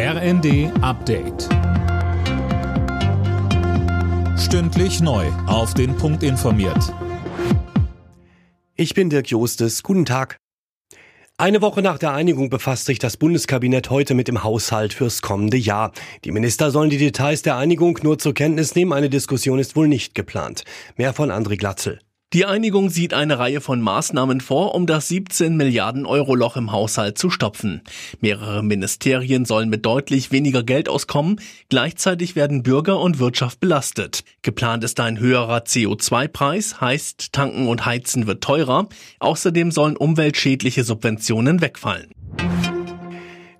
RND Update. Stündlich neu. Auf den Punkt informiert. Ich bin Dirk Jostes. Guten Tag. Eine Woche nach der Einigung befasst sich das Bundeskabinett heute mit dem Haushalt fürs kommende Jahr. Die Minister sollen die Details der Einigung nur zur Kenntnis nehmen. Eine Diskussion ist wohl nicht geplant. Mehr von André Glatzel. Die Einigung sieht eine Reihe von Maßnahmen vor, um das 17 Milliarden Euro Loch im Haushalt zu stopfen. Mehrere Ministerien sollen mit deutlich weniger Geld auskommen. Gleichzeitig werden Bürger und Wirtschaft belastet. Geplant ist ein höherer CO2-Preis, heißt tanken und heizen wird teurer. Außerdem sollen umweltschädliche Subventionen wegfallen.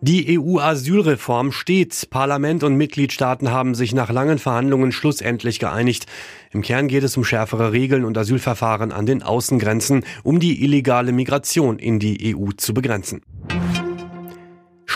Die EU-Asylreform steht. Parlament und Mitgliedstaaten haben sich nach langen Verhandlungen schlussendlich geeinigt. Im Kern geht es um schärfere Regeln und Asylverfahren an den Außengrenzen, um die illegale Migration in die EU zu begrenzen.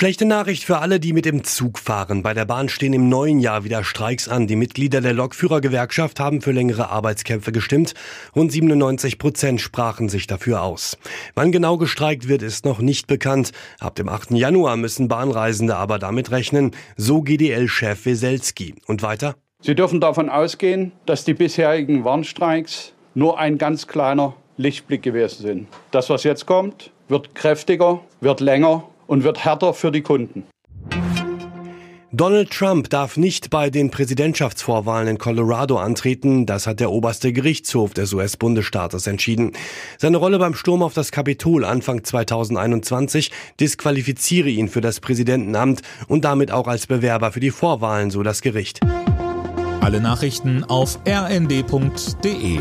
Schlechte Nachricht für alle, die mit dem Zug fahren. Bei der Bahn stehen im neuen Jahr wieder Streiks an. Die Mitglieder der Lokführergewerkschaft haben für längere Arbeitskämpfe gestimmt. Rund 97 Prozent sprachen sich dafür aus. Wann genau gestreikt wird, ist noch nicht bekannt. Ab dem 8. Januar müssen Bahnreisende aber damit rechnen, so GDL-Chef Weselski. Und weiter? Sie dürfen davon ausgehen, dass die bisherigen Warnstreiks nur ein ganz kleiner Lichtblick gewesen sind. Das, was jetzt kommt, wird kräftiger, wird länger und wird härter für die Kunden. Donald Trump darf nicht bei den Präsidentschaftsvorwahlen in Colorado antreten. Das hat der oberste Gerichtshof des US-Bundesstaates entschieden. Seine Rolle beim Sturm auf das Kapitol Anfang 2021 disqualifiziere ihn für das Präsidentenamt und damit auch als Bewerber für die Vorwahlen, so das Gericht. Alle Nachrichten auf rnd.de